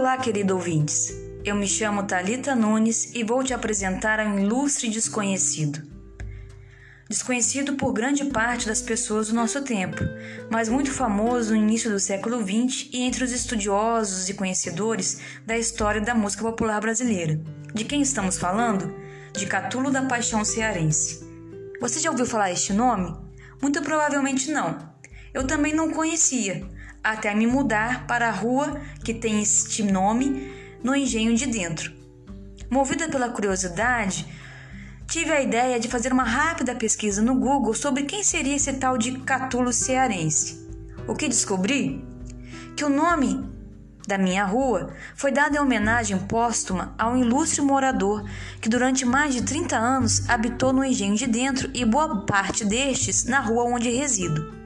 Olá, querido ouvintes. Eu me chamo Talita Nunes e vou te apresentar um ilustre desconhecido. Desconhecido por grande parte das pessoas do nosso tempo, mas muito famoso no início do século XX e entre os estudiosos e conhecedores da história da música popular brasileira. De quem estamos falando? De Catulo da Paixão Cearense. Você já ouviu falar este nome? Muito provavelmente não. Eu também não conhecia, até me mudar para a rua que tem este nome no engenho de dentro. Movida pela curiosidade, tive a ideia de fazer uma rápida pesquisa no Google sobre quem seria esse tal de Catulo cearense. O que descobri? Que o nome da minha rua foi dado em homenagem póstuma a um ilustre morador que durante mais de 30 anos habitou no engenho de dentro e boa parte destes na rua onde resido.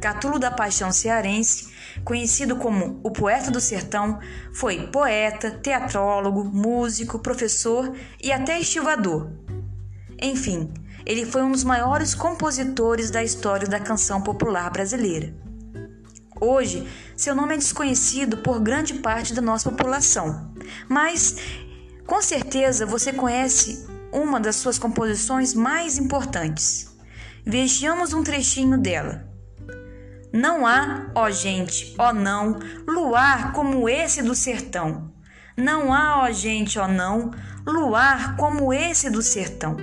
Catulo da Paixão Cearense, conhecido como o Poeta do Sertão, foi poeta, teatrólogo, músico, professor e até estivador. Enfim, ele foi um dos maiores compositores da história da canção popular brasileira. Hoje, seu nome é desconhecido por grande parte da nossa população, mas com certeza você conhece uma das suas composições mais importantes. Vejamos um trechinho dela. Não há, ó gente, ó não, luar como esse do sertão. Não há, ó gente, ó não, luar como esse do sertão.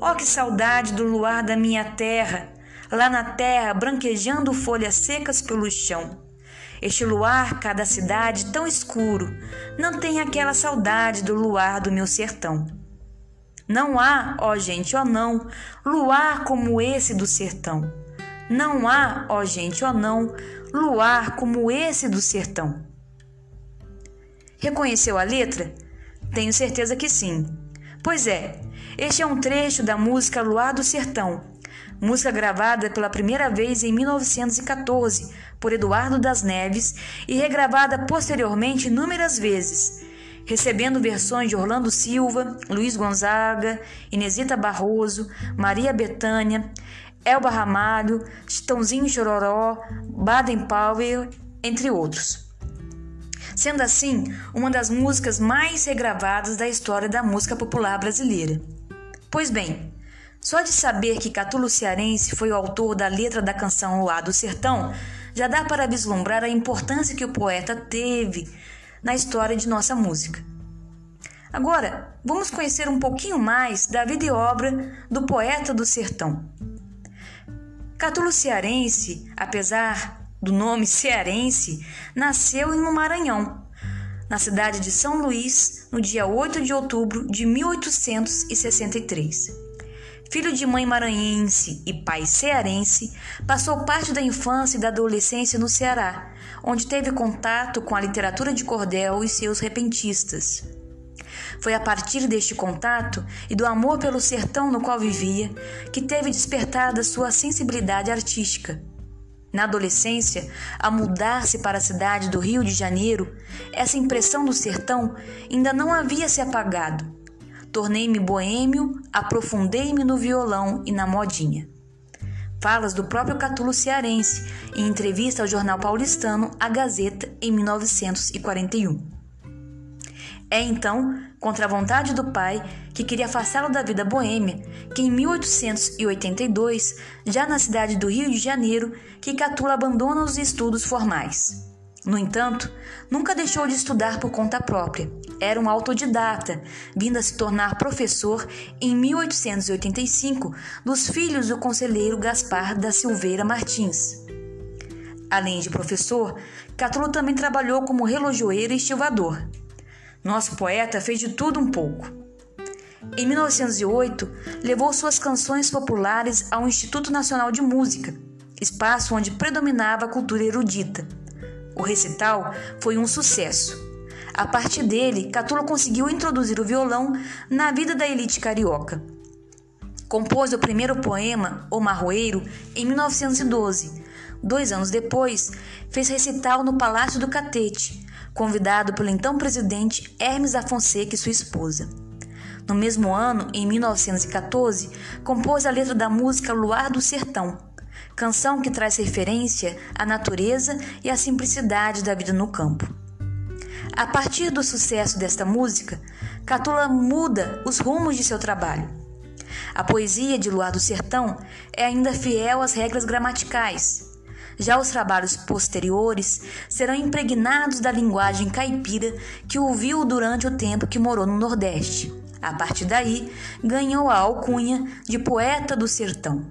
Ó que saudade do luar da minha terra, lá na terra branquejando folhas secas pelo chão. Este luar, cada cidade tão escuro, não tem aquela saudade do luar do meu sertão. Não há, ó gente, ó não, luar como esse do sertão. Não há, ó gente, ó não, luar como esse do sertão. Reconheceu a letra? Tenho certeza que sim. Pois é, este é um trecho da música Luar do Sertão, música gravada pela primeira vez em 1914 por Eduardo das Neves e regravada posteriormente inúmeras vezes, recebendo versões de Orlando Silva, Luiz Gonzaga, Inesita Barroso, Maria Bethânia, Elba Ramalho, Chitãozinho Chororó, Baden Powell, entre outros. Sendo assim, uma das músicas mais regravadas da história da música popular brasileira. Pois bem, só de saber que Catulo Cearense foi o autor da letra da canção Luar do Sertão, já dá para vislumbrar a importância que o poeta teve na história de nossa música. Agora, vamos conhecer um pouquinho mais da vida e obra do poeta do sertão. Catulo Cearense, apesar do nome cearense, nasceu no Maranhão, na cidade de São Luís, no dia 8 de outubro de 1863. Filho de mãe maranhense e pai cearense, passou parte da infância e da adolescência no Ceará, onde teve contato com a literatura de cordel e seus repentistas. Foi a partir deste contato e do amor pelo sertão no qual vivia que teve despertada sua sensibilidade artística. Na adolescência, a mudar-se para a cidade do Rio de Janeiro, essa impressão do sertão ainda não havia se apagado. Tornei-me boêmio, aprofundei-me no violão e na modinha. Falas do próprio Catulo cearense em entrevista ao jornal paulistano A Gazeta em 1941. É então, contra a vontade do pai, que queria afastá-lo da vida boêmia, que em 1882, já na cidade do Rio de Janeiro, que Catulo abandona os estudos formais. No entanto, nunca deixou de estudar por conta própria. Era um autodidata, vindo a se tornar professor em 1885 dos filhos do conselheiro Gaspar da Silveira Martins. Além de professor, Catulo também trabalhou como relojoeiro e estivador. Nosso poeta fez de tudo um pouco. Em 1908, levou suas canções populares ao Instituto Nacional de Música, espaço onde predominava a cultura erudita. O recital foi um sucesso. A partir dele, Catulo conseguiu introduzir o violão na vida da elite carioca. Compôs o primeiro poema, O Marroeiro, em 1912. Dois anos depois, fez recital no Palácio do Catete, convidado pelo então presidente Hermes da Fonseca e sua esposa. No mesmo ano, em 1914, compôs a letra da música Luar do Sertão, canção que traz referência à natureza e à simplicidade da vida no campo. A partir do sucesso desta música, Catula muda os rumos de seu trabalho. A poesia de Luar do Sertão é ainda fiel às regras gramaticais. Já os trabalhos posteriores serão impregnados da linguagem caipira que ouviu durante o tempo que morou no Nordeste. A partir daí, ganhou a alcunha de poeta do sertão.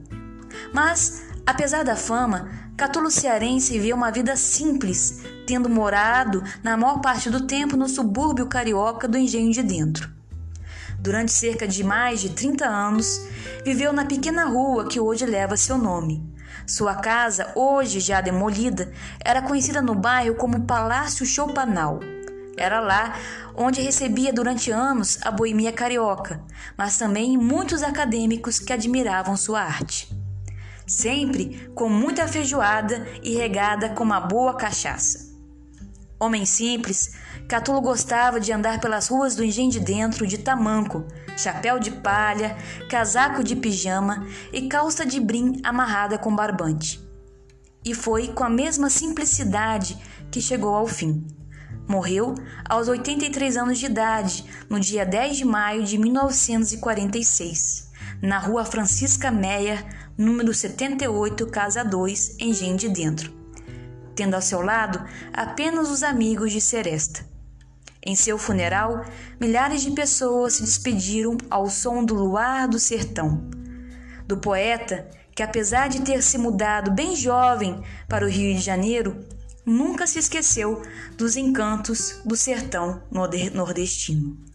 Mas, apesar da fama, Catulo Cearense viveu uma vida simples, tendo morado na maior parte do tempo no subúrbio carioca do Engenho de Dentro. Durante cerca de mais de 30 anos, viveu na pequena rua que hoje leva seu nome. Sua casa, hoje já demolida, era conhecida no bairro como Palácio Chopanal. Era lá onde recebia durante anos a boemia carioca, mas também muitos acadêmicos que admiravam sua arte. Sempre com muita feijoada e regada com uma boa cachaça. Homem simples, Catulo gostava de andar pelas ruas do engenho de dentro de tamanco, chapéu de palha, casaco de pijama e calça de brim amarrada com barbante. E foi com a mesma simplicidade que chegou ao fim. Morreu aos 83 anos de idade, no dia 10 de maio de 1946, na rua Francisca Meia, número 78, casa 2, Engenho de Dentro, tendo ao seu lado apenas os amigos de Seresta. Em seu funeral, milhares de pessoas se despediram ao som do luar do sertão. Do poeta, que apesar de ter se mudado bem jovem para o Rio de Janeiro, nunca se esqueceu dos encantos do sertão nordestino.